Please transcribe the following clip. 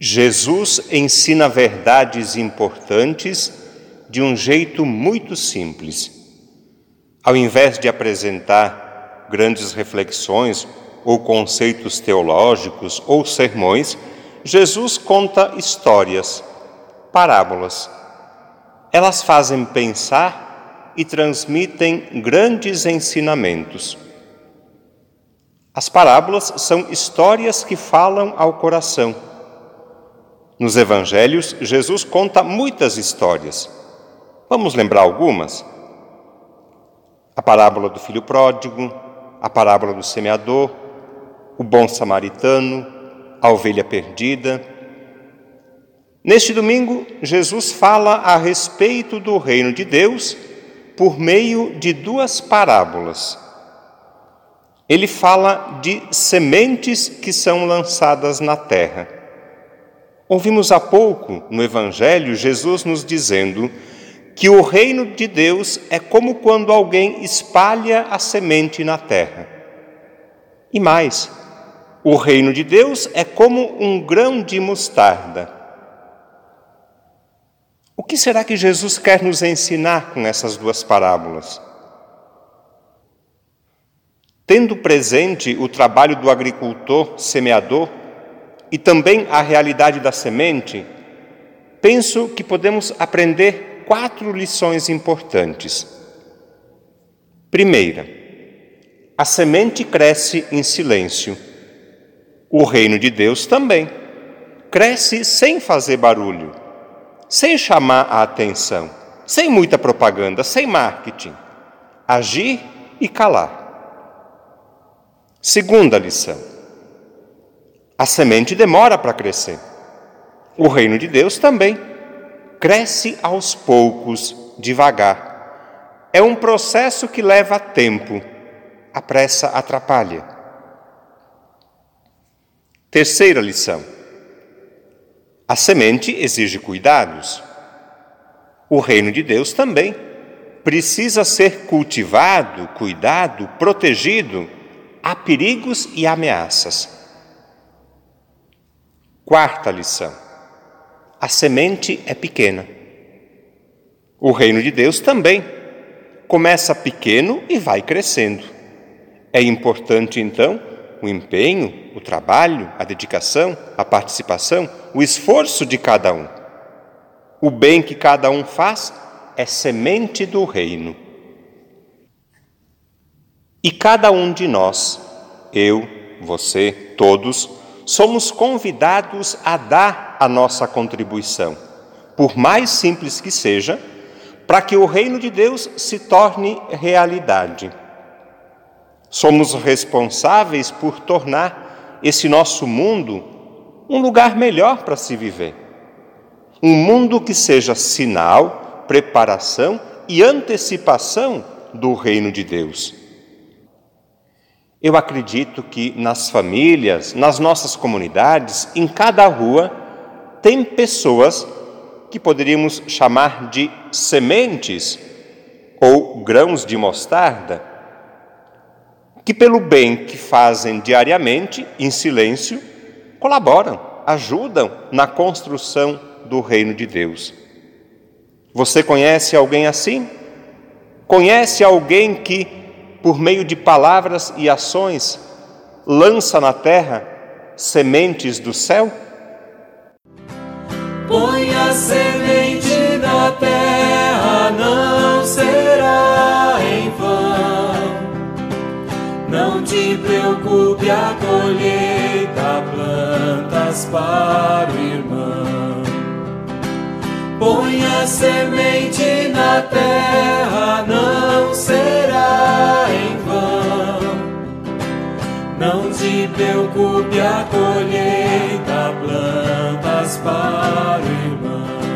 Jesus ensina verdades importantes de um jeito muito simples. Ao invés de apresentar grandes reflexões ou conceitos teológicos ou sermões, Jesus conta histórias, parábolas. Elas fazem pensar e transmitem grandes ensinamentos. As parábolas são histórias que falam ao coração nos evangelhos, Jesus conta muitas histórias. Vamos lembrar algumas? A parábola do filho pródigo, a parábola do semeador, o bom samaritano, a ovelha perdida. Neste domingo, Jesus fala a respeito do reino de Deus por meio de duas parábolas. Ele fala de sementes que são lançadas na terra. Ouvimos há pouco no Evangelho Jesus nos dizendo que o reino de Deus é como quando alguém espalha a semente na terra. E mais, o reino de Deus é como um grão de mostarda. O que será que Jesus quer nos ensinar com essas duas parábolas? Tendo presente o trabalho do agricultor semeador, e também a realidade da semente, penso que podemos aprender quatro lições importantes. Primeira, a semente cresce em silêncio. O reino de Deus também cresce sem fazer barulho, sem chamar a atenção, sem muita propaganda, sem marketing. Agir e calar. Segunda lição a semente demora para crescer. O reino de Deus também cresce aos poucos, devagar. É um processo que leva tempo. A pressa atrapalha. Terceira lição: a semente exige cuidados. O reino de Deus também precisa ser cultivado, cuidado, protegido. Há perigos e ameaças. Quarta lição: a semente é pequena. O reino de Deus também começa pequeno e vai crescendo. É importante, então, o empenho, o trabalho, a dedicação, a participação, o esforço de cada um. O bem que cada um faz é semente do reino. E cada um de nós, eu, você, todos, somos convidados a dar a nossa contribuição, por mais simples que seja, para que o reino de Deus se torne realidade. Somos responsáveis por tornar esse nosso mundo um lugar melhor para se viver. Um mundo que seja sinal, preparação e antecipação do reino de Deus. Eu acredito que nas famílias, nas nossas comunidades, em cada rua, tem pessoas que poderíamos chamar de sementes ou grãos de mostarda, que, pelo bem que fazem diariamente, em silêncio, colaboram, ajudam na construção do reino de Deus. Você conhece alguém assim? Conhece alguém que por meio de palavras e ações, lança na terra sementes do céu? Põe a semente na terra, não será em vão. Não te preocupe, a colheita plantas para o irmão. Põe a semente na terra, não será em vão. Não te preocupe, a colheita plantas para o irmão.